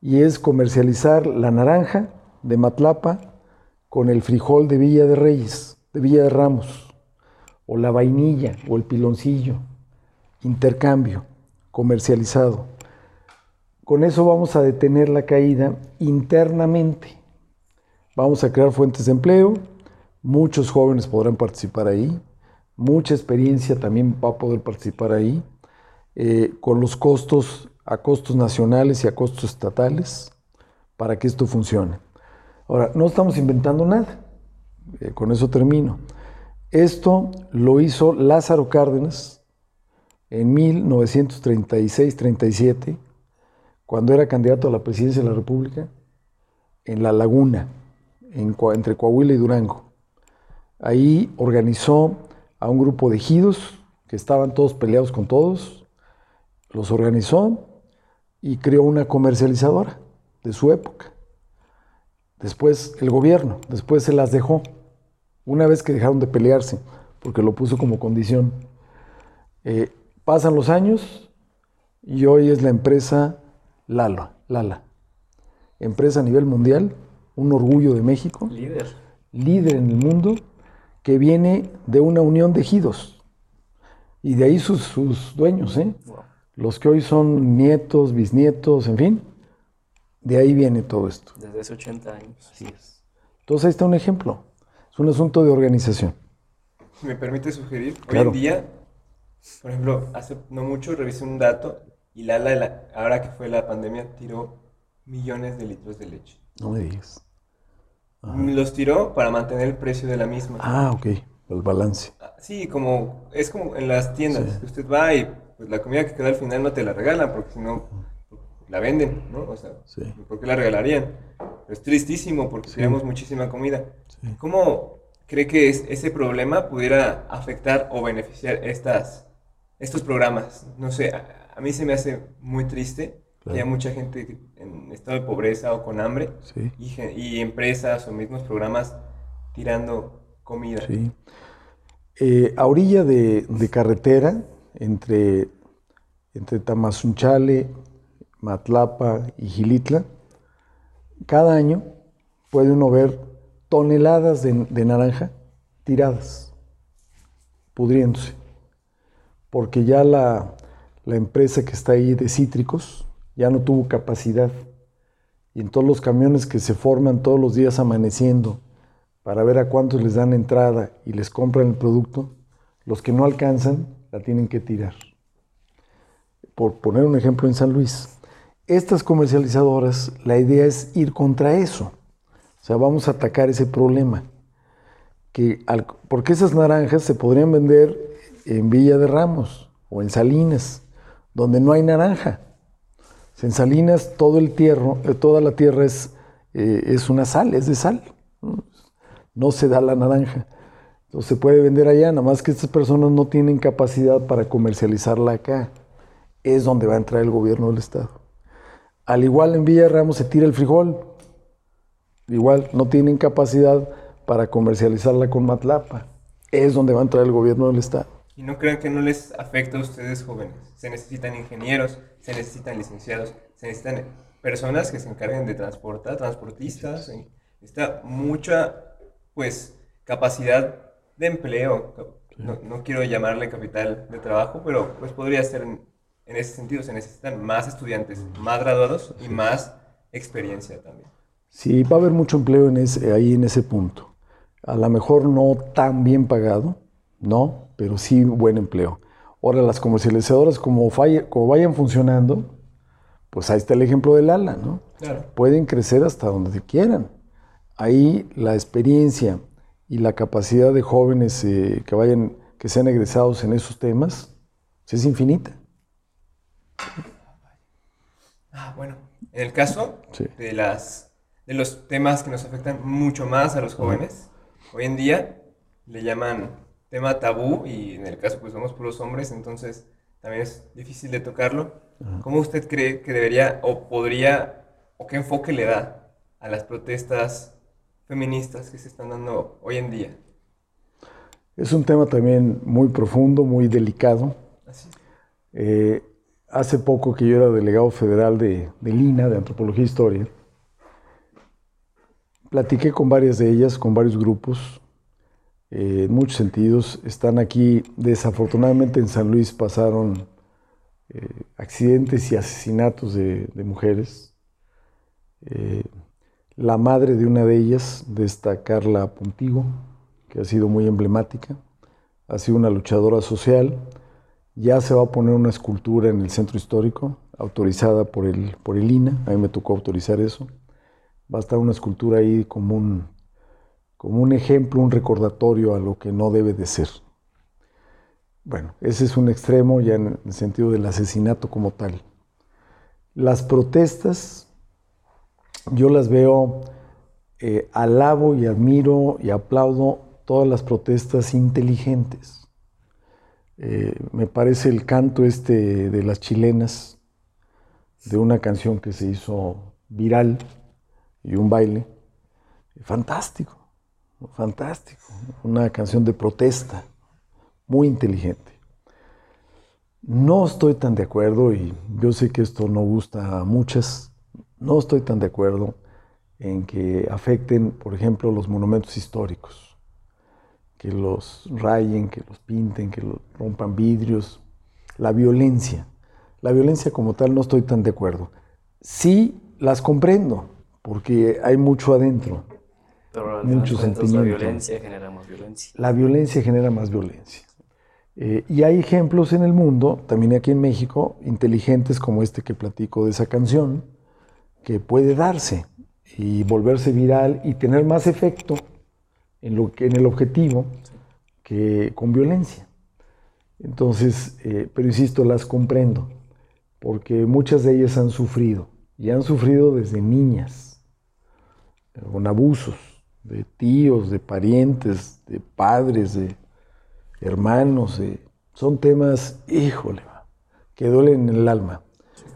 Y es comercializar la naranja de Matlapa con el frijol de Villa de Reyes, de Villa de Ramos, o la vainilla o el piloncillo intercambio comercializado. Con eso vamos a detener la caída internamente. Vamos a crear fuentes de empleo, muchos jóvenes podrán participar ahí, mucha experiencia también va a poder participar ahí, eh, con los costos a costos nacionales y a costos estatales, para que esto funcione. Ahora, no estamos inventando nada, eh, con eso termino. Esto lo hizo Lázaro Cárdenas, en 1936-37, cuando era candidato a la presidencia de la República, en La Laguna, entre Coahuila y Durango. Ahí organizó a un grupo de ejidos que estaban todos peleados con todos, los organizó y creó una comercializadora de su época. Después el gobierno, después se las dejó, una vez que dejaron de pelearse, porque lo puso como condición. Eh, Pasan los años y hoy es la empresa Lala, Lala. Empresa a nivel mundial, un orgullo de México. Líder. Líder en el mundo, que viene de una unión de ejidos. Y de ahí sus, dueños, ¿eh? Los que hoy son nietos, bisnietos, en fin. De ahí viene todo esto. Desde hace 80 años. Así es. Entonces ahí está un ejemplo. Es un asunto de organización. me permite sugerir, hoy en día por ejemplo, hace no mucho revisé un dato y Lala, ahora que fue la pandemia, tiró millones de litros de leche. No me digas. Los tiró para mantener el precio de la misma. Ah, ok. el balance. Ah, sí, como es como en las tiendas, que usted va y pues, la comida que queda al final no te la regalan, porque si no la venden, ¿no? O sea, ¿por qué la regalarían? es tristísimo porque tenemos muchísima comida. ¿Cómo cree que ese problema pudiera afectar o beneficiar estas, estos programas? No sé, a, mí se me hace muy triste que haya mucha gente en estado de pobreza o con hambre y, empresas o mismos programas tirando comida. Eh, a orilla de, carretera, entre, entre Tamazunchale, Matlapa y Gilitla, cada año puede uno ver toneladas de, naranja tiradas, pudriéndose, porque ya la, la empresa que está ahí de cítricos ya no tuvo capacidad. Y en todos los camiones que se forman todos los días amaneciendo para ver a cuántos les dan entrada y les compran el producto, los que no alcanzan la tienen que tirar. Por poner un ejemplo en San Luis, estas comercializadoras, la idea es ir contra eso. O sea, vamos a atacar ese problema. Que porque esas naranjas se podrían vender en Villa de Ramos o en Salinas, donde no hay naranja. En Salinas todo el eh, toda la tierra es, eh, es una sal, es de sal. ¿no? se da la naranja. Entonces se puede vender allá, nada más que estas personas no tienen capacidad para comercializarla acá. Es donde va a entrar el gobierno del Estado. Al igual en Villa Ramos se tira el frijol. Igual no tienen capacidad para comercializarla con Matlapa. Es donde va a entrar el gobierno del Estado. ¿Y no creen que no les afecta a ustedes jóvenes? Se necesitan ingenieros, se necesitan licenciados, se necesitan personas que se encarguen de transportar, transportistas. Está mucha, pues, capacidad de empleo. No, no, quiero llamarle capital de trabajo, pero pues podría ser en ese sentido se necesitan más estudiantes, más graduados y más experiencia también. Sí, va a haber mucho empleo en ese, ahí en ese punto. A lo mejor no tan bien pagado, no, pero sí buen empleo. Ahora, las comercializadoras, como, como vayan funcionando, pues ahí está el ejemplo del ala, ¿no? Pueden crecer hasta donde quieran. Ahí la experiencia y la capacidad de jóvenes eh, que vayan, que sean egresados en esos temas, es infinita. Ah, bueno, en el caso de, las, de los temas que nos afectan mucho más a los jóvenes, hoy en día le llaman tema tabú y en el caso pues somos puros hombres, entonces también es difícil de tocarlo. ¿Cómo usted cree que debería o podría o qué enfoque le da a las protestas feministas que se están dando hoy en día? Es un tema también muy profundo, muy delicado. Así. Eh, hace poco que yo era delegado federal de, de Lina, de Antropología e Historia, platiqué con varias de ellas, con varios grupos, eh, en muchos sentidos. Están aquí, desafortunadamente en San Luis pasaron eh, accidentes y asesinatos de, mujeres. Eh, la madre de una de ellas, de esta Carla Puntigo, que ha sido muy emblemática, ha sido una luchadora social, ya se va a poner una escultura en el centro histórico, autorizada por el, por el INA, a mí me tocó autorizar eso. Va a estar una escultura ahí como un, como un ejemplo, un recordatorio a lo que no debe de ser. Bueno, ese es un extremo ya en el sentido del asesinato como tal. Las protestas, yo las veo, eh, alabo y admiro y aplaudo todas las protestas inteligentes eh, me parece el canto este de las chilenas, de una canción que se hizo viral y un baile, fantástico, fantástico, una canción de protesta, muy inteligente. No estoy tan de acuerdo, y yo sé que esto no gusta a muchas, no estoy tan de acuerdo en que afecten, por ejemplo, los monumentos históricos que los rayen, que los pinten, que los rompan vidrios. La violencia. La violencia como tal no estoy tan de acuerdo. Sí las comprendo, porque hay mucho adentro. Pero mucho sentimiento. La violencia genera más violencia. La violencia genera más violencia. Eh, y hay ejemplos en el mundo, también aquí en México, inteligentes como este que platico de esa canción, que puede darse y volverse viral y tener más efecto en, lo que, en el objetivo que con violencia. Entonces, eh, pero insisto, las comprendo, porque muchas de ellas han sufrido, y han sufrido desde niñas, con abusos de tíos, de parientes, de padres, de hermanos. son temas, híjole, que duelen en el alma.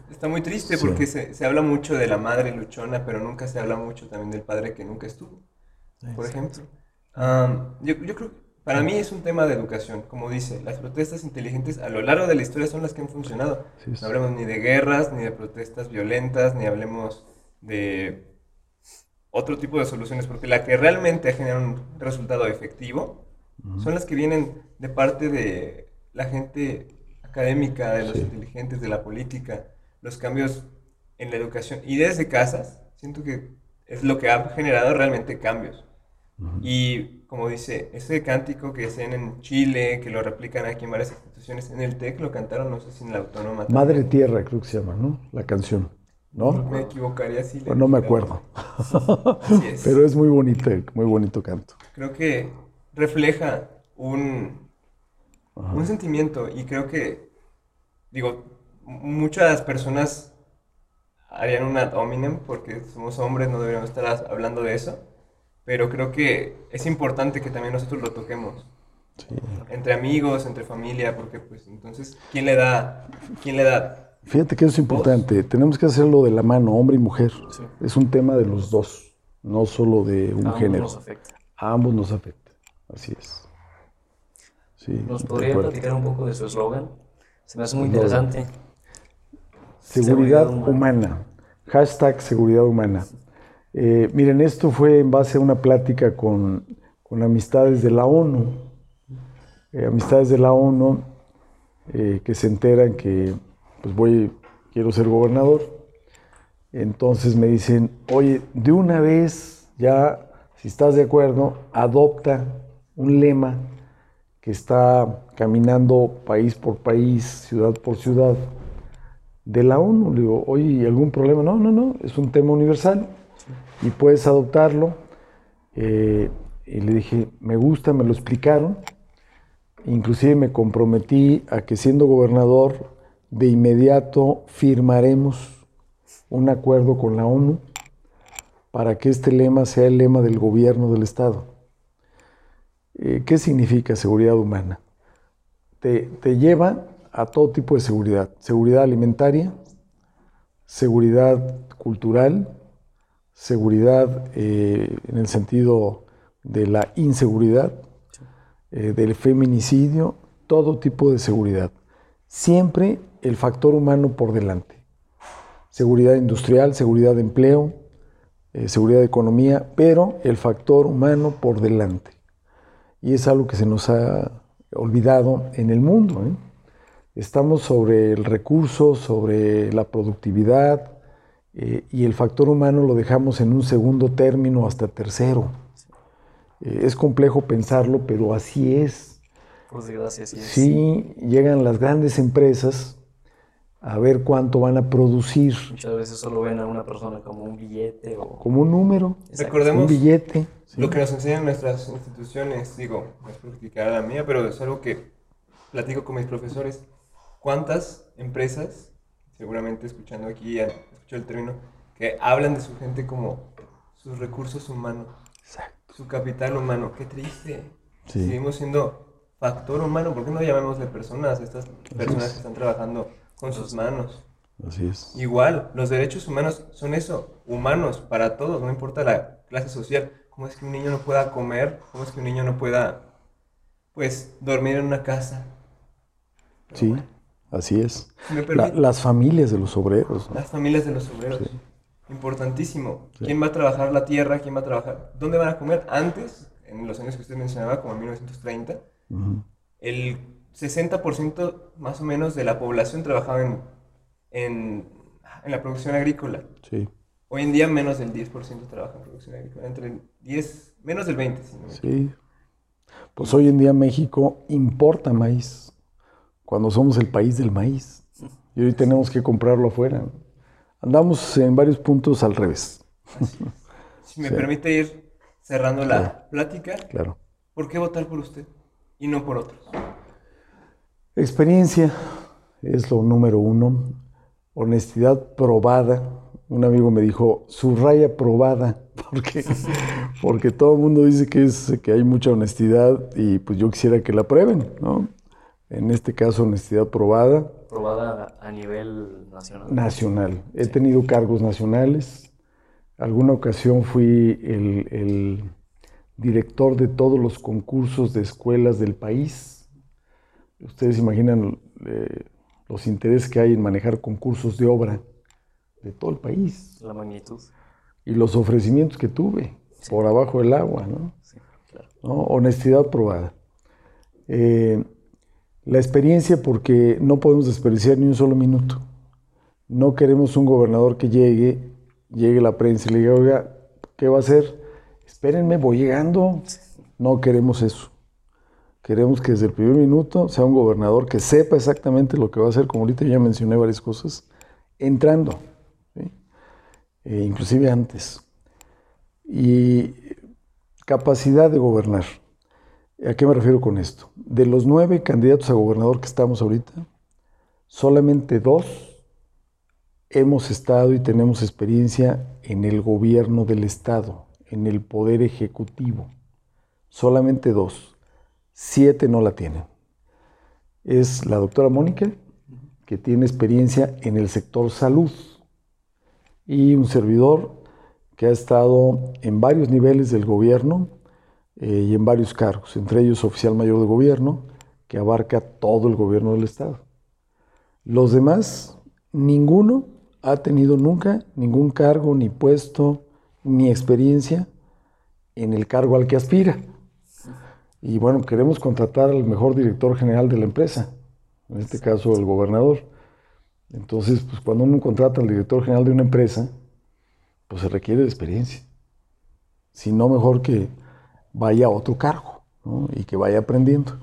Está muy triste porque se, se, habla mucho de la madre luchona, pero nunca se habla mucho también del padre que nunca estuvo, por ejemplo. yo, yo creo para mí es un tema de educación, como dice, las protestas inteligentes a lo largo de la historia son las que han funcionado. No hablemos ni de guerras, ni de protestas violentas, ni hablemos de otro tipo de soluciones, porque la que realmente genera un resultado efectivo son las que vienen de parte de la gente académica, de los inteligentes, de la política, los cambios en la educación y desde casas, siento que es lo que ha generado realmente cambios. Y como dice, ese cántico que hacen en Chile, que lo replican aquí en varias instituciones, en el TEC lo cantaron, no sé si en la Autónoma. Madre Tierra, creo que se llama, ¿no? La canción. ¿No? Me equivocaría si pues no me acuerdo. Pero es muy bonito, muy bonito canto. Creo que refleja un, un sentimiento y creo que, digo, muchas personas harían un ad hominem porque somos hombres, no deberíamos estar hablando de eso pero creo que es importante que también nosotros lo toquemos. Entre amigos, entre familia, porque pues entonces, ¿quién le da? ¿Quién le da? Fíjate que eso es importante. Tenemos que hacerlo de la mano, hombre y mujer. Es un tema de los dos, no solo de un género. Nos afecta. A ambos nos afecta. Así es. ¿Nos podría platicar un poco de su eslogan? Se me hace muy interesante. seguridad humana. Hashtag seguridad humana. Eh, miren, esto fue en base a una plática con, amistades de la ONU, eh, amistades de la ONU eh, que se enteran que pues voy, quiero ser gobernador. Entonces me dicen, oye, de una vez ya, si estás de acuerdo, adopta un lema que está caminando país por país, ciudad por ciudad, de la ONU. Le digo, oye, ¿algún problema? No, no, no, es un tema universal y puedes adoptarlo. Eh, y le dije, me gusta, me lo explicaron. Inclusive me comprometí a que siendo gobernador, de inmediato firmaremos un acuerdo con la ONU para que este lema sea el lema del gobierno del Estado. Eh, ¿Qué significa seguridad humana? Te, te lleva a todo tipo de seguridad. Seguridad alimentaria, seguridad cultural, seguridad eh, en el sentido de la inseguridad, eh, del feminicidio, todo tipo de seguridad. Siempre el factor humano por delante. Seguridad industrial, seguridad de empleo, eh, seguridad de economía, pero el factor humano por delante. Y es algo que se nos ha olvidado en el mundo. Estamos sobre el recurso, sobre la productividad, eh, y el factor humano lo dejamos en un segundo término hasta tercero. Eh, es complejo pensarlo, pero así es. Por desgracia, sí Sí, llegan las grandes empresas a ver cuánto van a producir. Muchas veces solo ven a una persona como un billete o... Como un número. Recordemos un billete. Lo que nos enseñan nuestras instituciones, digo, no es criticar a la mía, pero es algo que platico con mis profesores. ¿Cuántas empresas, seguramente escuchando aquí el término, que hablan de su gente como sus recursos humanos, su capital humano. Qué triste. Seguimos siendo factor humano. ¿Por qué no llamamos de personas a estas personas que están trabajando con sus manos? Así es. Igual, los derechos humanos son eso, humanos para todos, no importa la clase social. ¿Cómo es que un niño no pueda comer? ¿Cómo es que un niño no pueda, pues, dormir en una casa? sí. Así es. las familias de los obreros. Las familias de los obreros. Importantísimo. ¿Quién va a trabajar la tierra? ¿Quién va a trabajar? ¿Dónde van a comer? Antes, en los años que usted mencionaba, como en 1930, el 60% más o menos de la población trabajaba en, en, la producción agrícola. Sí. Hoy en día menos del 10% trabaja en producción agrícola. Entre 10, menos del 20%. sí. Pues hoy en día México importa maíz cuando somos el país del maíz. Y hoy tenemos que comprarlo afuera. Andamos en varios puntos al revés. Si me permite ir cerrando la plática. Claro. ¿Por qué votar por usted? y no por otros? Experiencia es lo número uno. Honestidad probada. Un amigo me dijo, subraya probada, porque, porque todo el mundo dice que, es, que hay mucha honestidad y pues yo quisiera que la prueben, ¿no? En este caso, honestidad probada. Probada a nivel nacional. Nacional. He tenido cargos nacionales. Alguna ocasión fui el, el director de todos los concursos de escuelas del país. Ustedes imaginan eh, los intereses que hay en manejar concursos de obra de todo el país. La magnitud. Y los ofrecimientos que tuve por abajo del agua, ¿no? Sí, claro. ¿No? Honestidad probada. Eh, la experiencia porque no podemos desperdiciar ni un solo minuto. No queremos un gobernador que llegue, llegue la prensa y le diga, oiga, ¿qué va a hacer? Espérenme, voy llegando. No queremos eso. Queremos que desde el primer minuto sea un gobernador que sepa exactamente lo que va a hacer, como ahorita ya mencioné varias cosas, entrando, ¿sí? e inclusive antes. Y capacidad de gobernar. ¿A qué me refiero con esto? De los nueve candidatos a gobernador que estamos ahorita, solamente dos hemos estado y tenemos experiencia en el gobierno del Estado, en el poder ejecutivo. Solamente dos. Siete no la tienen. Es la doctora Mónica, que tiene experiencia en el sector salud, y un servidor que ha estado en varios niveles del gobierno, eh, y en varios cargos, entre ellos oficial mayor de gobierno, que abarca todo el gobierno del Estado. Los demás, ninguno ha tenido nunca ningún cargo, ni puesto, ni experiencia en el cargo al que aspira. Y bueno, queremos contratar al mejor director general de la empresa, en este caso el gobernador. Entonces, pues cuando uno contrata al director general de una empresa, pues se requiere de experiencia. Si no, mejor que vaya a otro cargo ¿no? y que vaya aprendiendo.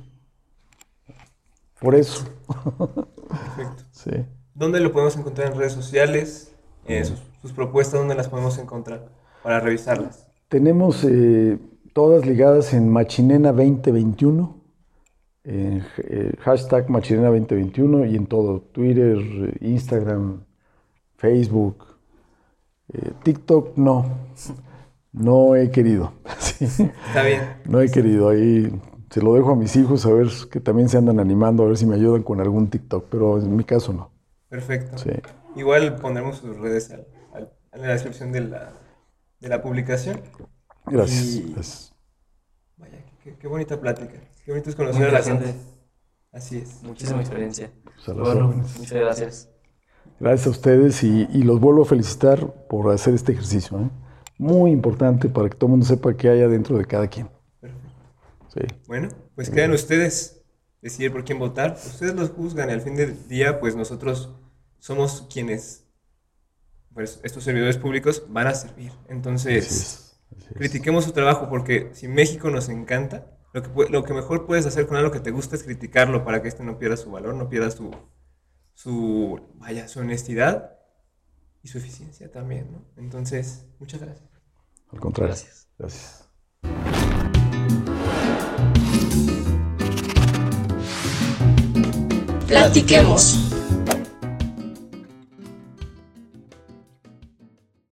Por eso. Perfecto. sí. ¿Dónde lo podemos encontrar en redes sociales? Eh, sus, sus propuestas, ¿dónde las podemos encontrar para revisarlas? Tenemos eh, todas ligadas en Machinena 2021, en eh, hashtag Machinena 2021 y en todo, Twitter, Instagram, Facebook, eh, TikTok no, no he querido. Sí. Está bien. No he querido, ahí se lo dejo a mis hijos a ver que también se andan animando, a ver si me ayudan con algún TikTok, pero en mi caso no. Perfecto. Sí. Igual pondremos sus redes en la descripción de la, de la publicación. Gracias. Y- gracias. Vaya, qué, qué bonita plática. Qué bonito es conocer a la gente. Así es. Muchísima experiencia. Bueno, muchas gracias. Gracias a ustedes y, y los vuelvo a felicitar por hacer este ejercicio. ¿eh? Muy importante para que todo el mundo sepa qué hay adentro de cada quien. Perfecto. Sí. Bueno, pues quedan ustedes decidir por quién votar. Ustedes los juzgan y al fin del día, pues nosotros somos quienes, pues estos servidores públicos van a servir. Entonces. Critiquemos su trabajo porque si México nos encanta, lo que, lo que mejor puedes hacer con algo que te gusta es criticarlo para que este no pierda su valor, no pierda su, su, vaya, su honestidad y su eficiencia también, ¿no? Entonces, muchas gracias. Al contrario. Gracias. Gracias. Platiquemos.